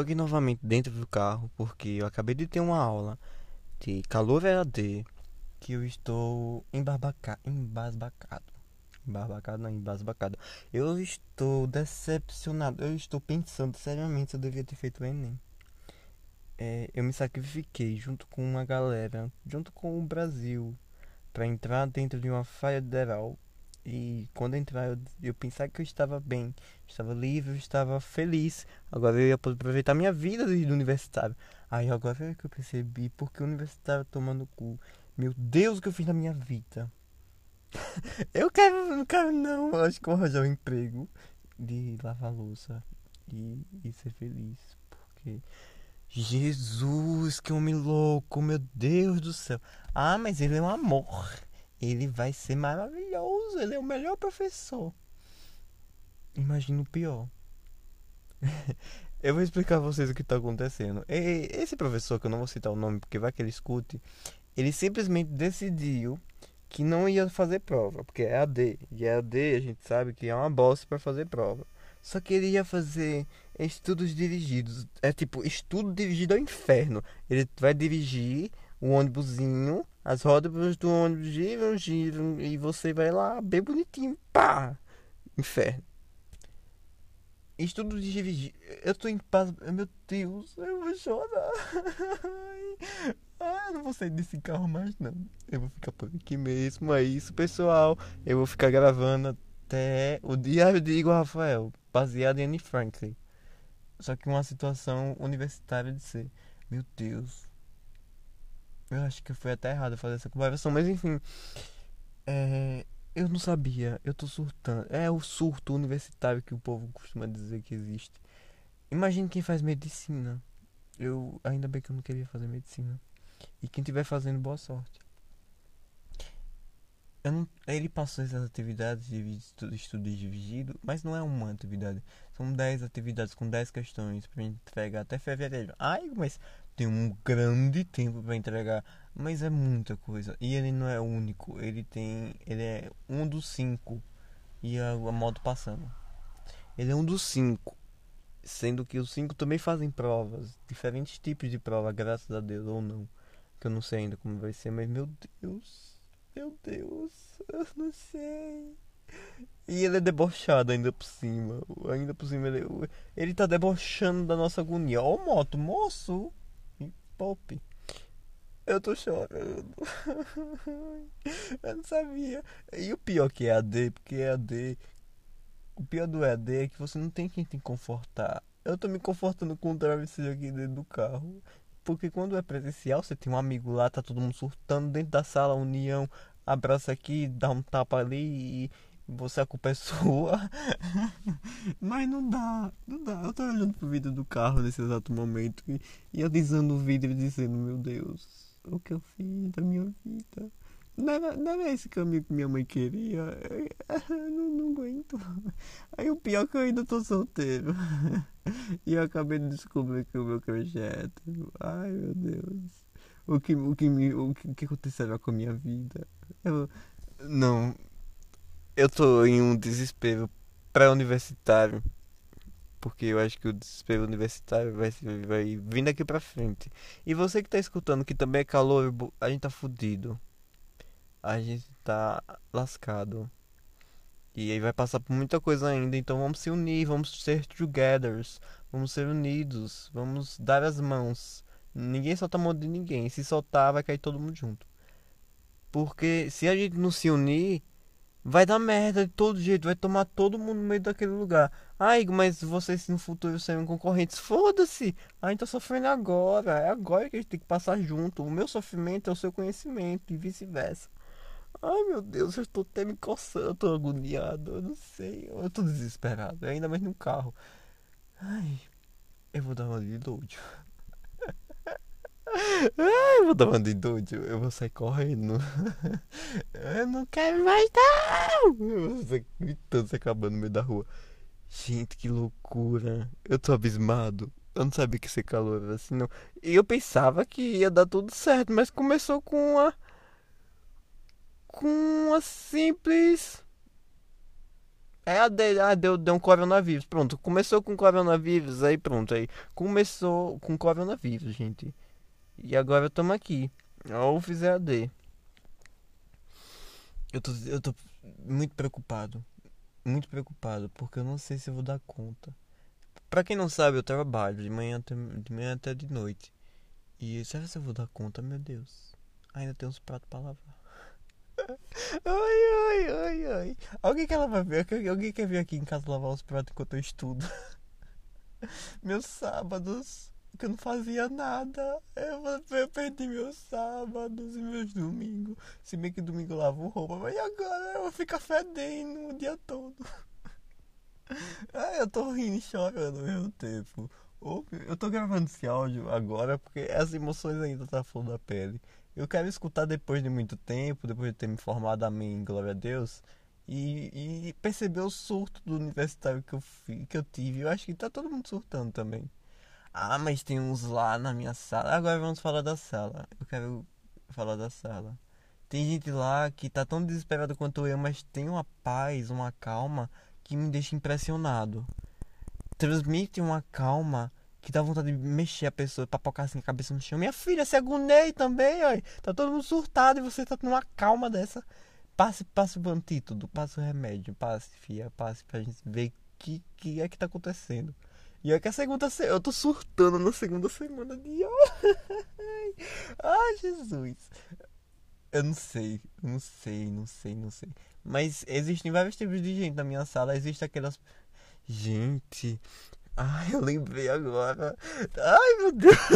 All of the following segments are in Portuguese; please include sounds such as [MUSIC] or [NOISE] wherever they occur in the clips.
Aqui novamente dentro do carro porque eu acabei de ter uma aula de calor EAD que eu estou embarbaca... embasbacado. Embasbacado não, embasbacado. Eu estou decepcionado. Eu estou pensando seriamente se eu devia ter feito o Enem. É, eu me sacrifiquei junto com uma galera, junto com o Brasil, para entrar dentro de uma federal e quando entrar, eu, eu pensava que eu estava bem, estava livre, eu estava feliz. Agora eu ia aproveitar minha vida de universitário. Aí agora é que eu percebi porque o universitário tomando cu. Meu Deus, o que eu fiz na minha vida. [LAUGHS] eu quero, não quero não. Eu acho que vou arranjar um emprego de lavar louça e, e ser feliz. Porque. Jesus, que homem louco, meu Deus do céu. Ah, mas ele é um amor ele vai ser maravilhoso. Ele é o melhor professor. Imagina o pior. [LAUGHS] eu vou explicar a vocês o que está acontecendo. Esse professor, que eu não vou citar o nome porque vai que ele escute, ele simplesmente decidiu que não ia fazer prova, porque é AD. E é AD a gente sabe que é uma bosta para fazer prova. Só que ele ia fazer estudos dirigidos. É tipo, estudo dirigido ao inferno. Ele vai dirigir o ônibusinho as rodas do ônibus giram, giram e você vai lá bem bonitinho, pá! Inferno. Estudo de dirigir. Eu tô em paz. Meu Deus, eu vou chorar. [LAUGHS] Ah, eu não vou sair desse carro mais não. Eu vou ficar por aqui mesmo. É isso, pessoal. Eu vou ficar gravando até o Diário de Igor Rafael, baseado em Anne Franklin. Só que uma situação universitária de ser. Meu Deus. Eu acho que foi até errado fazer essa comparação, mas enfim. É, eu não sabia, eu tô surtando. É o surto universitário que o povo costuma dizer que existe. Imagine quem faz medicina. Eu ainda bem que eu não queria fazer medicina. E quem estiver fazendo, boa sorte. Não, ele passou essas atividades de estudo dividido, mas não é uma atividade. São 10 atividades com 10 questões para entregar até fevereiro. Ai, mas tem um grande tempo para entregar, mas é muita coisa. E ele não é único, ele tem, ele é um dos cinco e a, a moto passando. Ele é um dos cinco, sendo que os cinco também fazem provas, diferentes tipos de prova, graças a Deus ou não, que eu não sei ainda como vai ser, mas meu Deus, meu Deus, eu não sei. E ele é debochado ainda por cima. Ainda por cima ele, ele tá debochando da nossa agonia. Ó, oh, moto, moço! Pop. Eu tô chorando. [LAUGHS] eu não sabia. E o pior que é AD, porque é AD. O pior do EAD é que você não tem quem te confortar. Eu tô me confortando com o travesseiro aqui dentro do carro. Porque quando é presencial, você tem um amigo lá, tá todo mundo surtando dentro da sala, união, abraça aqui, dá um tapa ali e, você a culpa é sua. [LAUGHS] Mas não dá, não dá. Eu tô olhando pro vídeo do carro nesse exato momento e, e alisando o vídeo e dizendo, meu Deus, o que eu fiz da minha vida? Não era, não era esse caminho que minha mãe queria. Eu [LAUGHS] não, não aguento. Aí o pior é que eu ainda tô solteiro. [LAUGHS] E eu acabei de descobrir que o meu é hétero. Ai meu Deus. O que, o que, me, o que, o que acontecerá com a minha vida? Eu, não, eu tô em um desespero pré-universitário. Porque eu acho que o desespero universitário vai, vai vir daqui pra frente. E você que tá escutando, que também é calor, a gente tá fudido. A gente tá lascado. E aí vai passar por muita coisa ainda. Então vamos se unir, vamos ser togethers. Vamos ser unidos. Vamos dar as mãos. Ninguém solta a mão de ninguém. Se soltar, vai cair todo mundo junto. Porque se a gente não se unir, Vai dar merda de todo jeito, vai tomar todo mundo no meio daquele lugar. Ai, mas vocês no futuro serão concorrentes. Foda-se! A gente tá sofrendo agora. É agora que a gente tem que passar junto. O meu sofrimento é o seu conhecimento e vice-versa. Ai meu Deus, eu estou até me coçando, eu tô agoniado, eu não sei, eu tô desesperado, ainda mais no carro. Ai, eu vou dar uma de doido. Ai, vou dar uma de doido, eu vou sair correndo. [LAUGHS] Eu não quero mais não! Eu vou gritando, se acabando no meio da rua. Gente, que loucura. Eu tô abismado. Eu não sabia que ser calor era assim, não. E eu pensava que ia dar tudo certo, mas começou com uma. Com uma simples. É a de, ah, deu, deu um coronavírus. Pronto, começou com coronavírus, aí pronto, aí começou com coronavírus, gente. E agora estamos aqui. Ou fizer AD. Eu tô, eu tô muito preocupado. Muito preocupado, porque eu não sei se eu vou dar conta. Pra quem não sabe, eu trabalho de manhã até, de manhã até de noite. E será que eu vou dar conta, meu Deus? Ainda tem uns pratos pra lavar. [LAUGHS] Ai, ai, ai, ai. Alguém quer lavar Alguém quer vir aqui em casa lavar os pratos enquanto eu estudo? [LAUGHS] Meus sábados, que eu não fazia nada. Eu, eu perdi meus sábados e meus domingos. Se bem que domingo eu lavo roupa, mas agora eu vou ficar fedendo o dia todo. [LAUGHS] Ai, eu tô rindo e chorando ao mesmo tempo. Eu tô gravando esse áudio agora porque as emoções ainda tá flor da pele. Eu quero escutar depois de muito tempo, depois de ter me formado, amém, glória a Deus, e, e perceber o surto do universitário que eu, que eu tive. Eu acho que tá todo mundo surtando também. Ah, mas tem uns lá na minha sala. Agora vamos falar da sala. Eu quero falar da sala. Tem gente lá que tá tão desesperada quanto eu, mas tem uma paz, uma calma que me deixa impressionado. Transmite uma calma que dá vontade de mexer a pessoa, papocar assim a cabeça no chão. Minha filha, se agonei também, ó. Tá todo mundo surtado e você tá numa calma dessa. Passe, passe o antídoto, passe o remédio, passe, filha, passe pra gente ver o que, que é que tá acontecendo. E é que a segunda eu tô surtando na segunda semana de [LAUGHS] Ai, Jesus. Eu não sei, não sei, não sei, não sei. Mas existem vários tipos de gente na minha sala. Existe aquelas. Gente, Ai, eu lembrei agora. Ai, meu Deus. [LAUGHS]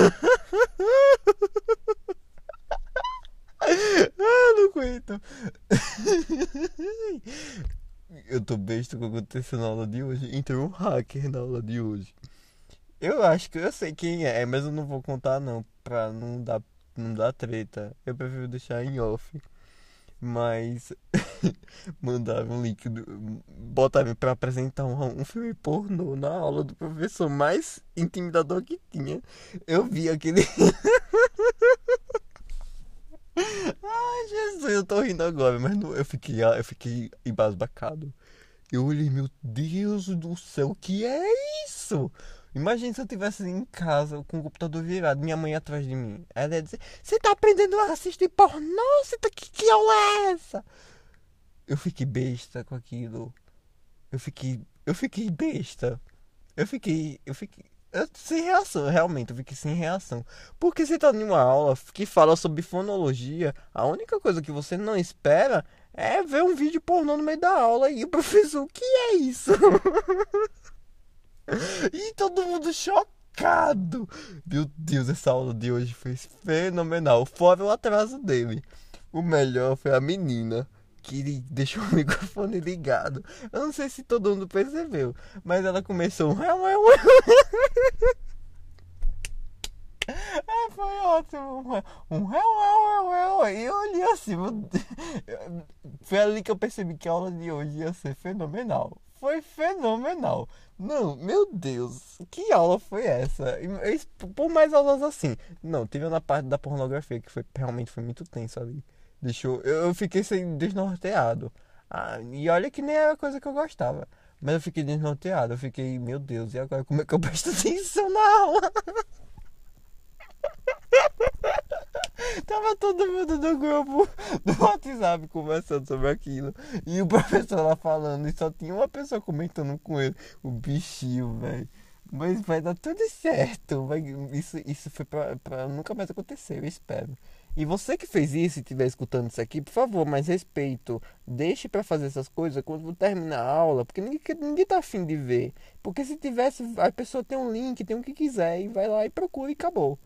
Ah, não aguento. [LAUGHS] Eu tô besta com o que aconteceu na aula de hoje. Entrou um hacker na aula de hoje. Eu acho que eu sei quem é, mas eu não vou contar não, pra não dar, não dar treta. Eu prefiro deixar em off. Mas [LAUGHS] mandaram um link, do, botaram pra apresentar um, um filme pornô na aula do professor mais intimidador que tinha. Eu vi aquele. [LAUGHS] Ai, Jesus, eu tô rindo agora, mas não, eu fiquei, eu fiquei embasbacado. Eu olhei, meu Deus do céu, o que é isso? Imagina se eu tivesse em casa com o computador virado, minha mãe atrás de mim. Ela ia dizer: Você tá aprendendo a assistir pornô? Você tá... que, que é essa? Eu fiquei besta com aquilo. Eu fiquei. Eu fiquei besta. Eu fiquei. Eu fiquei. Sem reação, realmente, eu fiquei sem reação. Porque você tá em uma aula que fala sobre fonologia, a única coisa que você não espera é ver um vídeo pornô no meio da aula e o professor, o que é isso? [LAUGHS] E todo mundo chocado. Meu Deus, essa aula de hoje foi fenomenal. Fora o atraso dele. O melhor foi a menina que [LAUGHS] deixou o microfone ligado. Eu não sei se todo mundo percebeu, mas ela começou. É, [LAUGHS] foi ótimo. Um réu, E eu olhei assim. [LAUGHS] Foi ali que eu percebi que a aula de hoje ia ser fenomenal. Foi fenomenal. Não, meu Deus, que aula foi essa? Por mais aulas assim. Não, teve na parte da pornografia que foi realmente foi muito tenso ali. Deixou, eu fiquei sem desnorteado. Ah, e olha que nem era coisa que eu gostava. Mas eu fiquei desnorteado. Eu fiquei, meu Deus, e agora como é que eu presto [LAUGHS] atenção na aula? [LAUGHS] Tava todo mundo do grupo do WhatsApp conversando sobre aquilo. E o professor lá falando. E só tinha uma pessoa comentando com ele. O bichinho, velho. Mas vai dar tudo certo. Vai, isso, isso foi pra, pra nunca mais acontecer, eu espero. E você que fez isso e estiver escutando isso aqui, por favor, mais respeito. Deixe para fazer essas coisas quando terminar a aula, porque ninguém, ninguém tá afim de ver. Porque se tivesse, a pessoa tem um link, tem o que quiser, e vai lá e procura e acabou.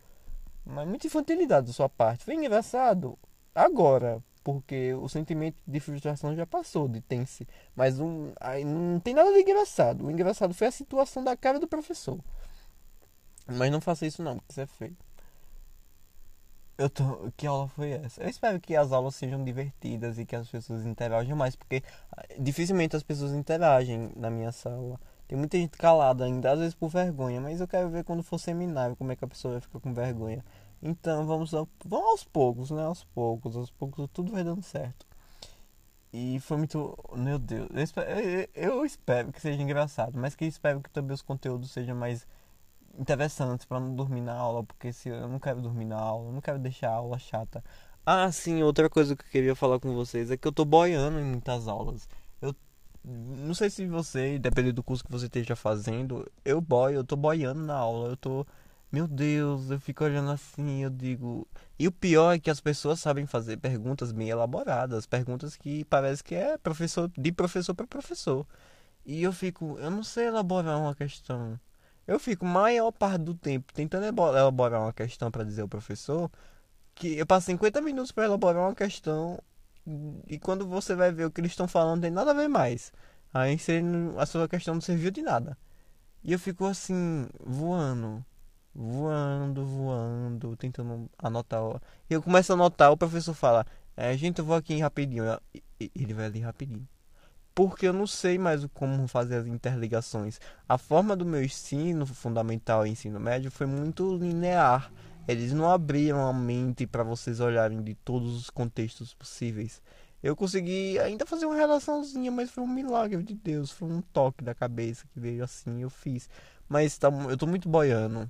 Mas muita infantilidade da sua parte. Foi engraçado agora, porque o sentimento de frustração já passou de tense. Mas um, aí não tem nada de engraçado. O engraçado foi a situação da cara do professor. Mas não faça isso não, porque isso é feio. Eu tô... Que aula foi essa? Eu espero que as aulas sejam divertidas e que as pessoas interajam mais, porque ah, dificilmente as pessoas interagem na minha sala. Tem muita gente calada ainda, às vezes por vergonha, mas eu quero ver quando for seminário como é que a pessoa vai ficar com vergonha. Então vamos, vamos aos poucos, né? Aos poucos, aos poucos tudo vai dando certo. E foi muito. Meu Deus. Eu espero, eu espero que seja engraçado, mas que espero que também os conteúdos sejam mais interessantes para não dormir na aula, porque se eu não quero dormir na aula, eu não quero deixar a aula chata. Ah, sim, outra coisa que eu queria falar com vocês é que eu tô boiando em muitas aulas. Eu não sei se você, dependendo do curso que você esteja fazendo, eu boio, eu tô boiando na aula, eu tô meu Deus, eu fico olhando assim, eu digo. E o pior é que as pessoas sabem fazer perguntas bem elaboradas, perguntas que parece que é professor de professor para professor. E eu fico, eu não sei elaborar uma questão. Eu fico maior parte do tempo tentando elaborar uma questão para dizer ao professor que eu passo 50 minutos para elaborar uma questão e quando você vai ver o que eles estão falando tem nada a ver mais. Aí a sua questão não serviu de nada. E eu fico assim, voando voando, voando, tentando anotar. E eu começo a anotar, o professor fala, é, gente, eu vou aqui rapidinho. Ele vai ali rapidinho. Porque eu não sei mais como fazer as interligações. A forma do meu ensino fundamental e ensino médio foi muito linear. Eles não abriam a mente para vocês olharem de todos os contextos possíveis. Eu consegui ainda fazer uma relaçãozinha, mas foi um milagre de Deus. Foi um toque da cabeça que veio assim, eu fiz. Mas tá, eu tô muito boiando.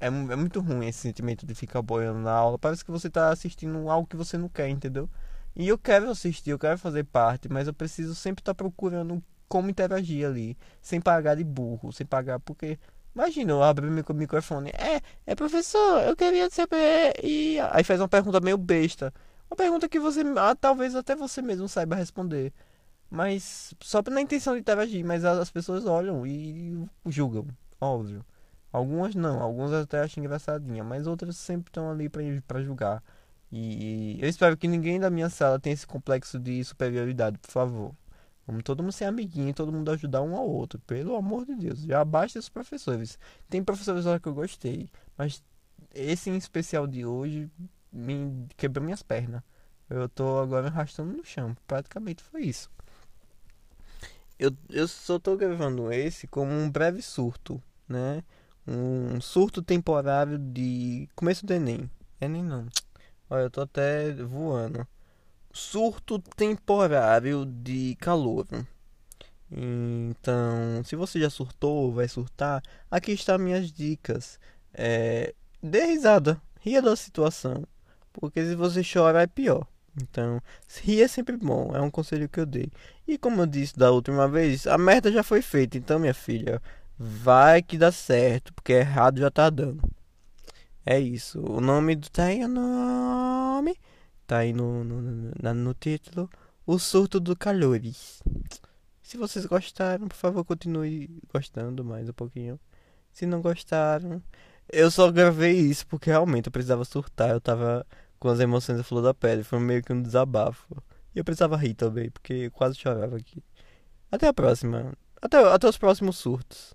É, é muito ruim esse sentimento de ficar boiando na aula. Parece que você está assistindo algo que você não quer, entendeu? E eu quero assistir, eu quero fazer parte, mas eu preciso sempre estar tá procurando como interagir ali, sem pagar de burro, sem pagar porque Imagina, eu abro o microfone. É, é professor, eu queria saber. E aí faz uma pergunta meio besta. Uma pergunta que você. Ah, talvez até você mesmo saiba responder. Mas só na intenção de interagir. Mas as pessoas olham e julgam. Óbvio. Algumas não, algumas até acham engraçadinha, mas outras sempre estão ali para julgar. E eu espero que ninguém da minha sala tenha esse complexo de superioridade, por favor. Vamos todo mundo ser amiguinho, todo mundo ajudar um ao outro, pelo amor de Deus. Já basta os professores. Tem professores lá que eu gostei, mas esse em especial de hoje me quebrou minhas pernas. Eu tô agora arrastando no chão. Praticamente foi isso. Eu, eu só tô gravando esse como um breve surto, né? Um surto temporário de começo do Enem. Enem não. Olha, eu tô até voando. Surto temporário de calor. Então, se você já surtou, vai surtar, aqui estão minhas dicas. É, dê risada, ria da situação, porque se você chora é pior. Então, rir é sempre bom, é um conselho que eu dei. E como eu disse da última vez, a merda já foi feita, então minha filha, Vai que dá certo, porque errado já tá dando. É isso. O nome do. Tá aí o nome. Tá aí no, no, no, no título. O surto do calores. Se vocês gostaram, por favor, continue gostando mais um pouquinho. Se não gostaram. Eu só gravei isso porque realmente eu precisava surtar. Eu tava com as emoções da flor da pele. Foi meio que um desabafo. E eu precisava rir também, porque eu quase chorava aqui. Até a próxima. Até, até os próximos surtos.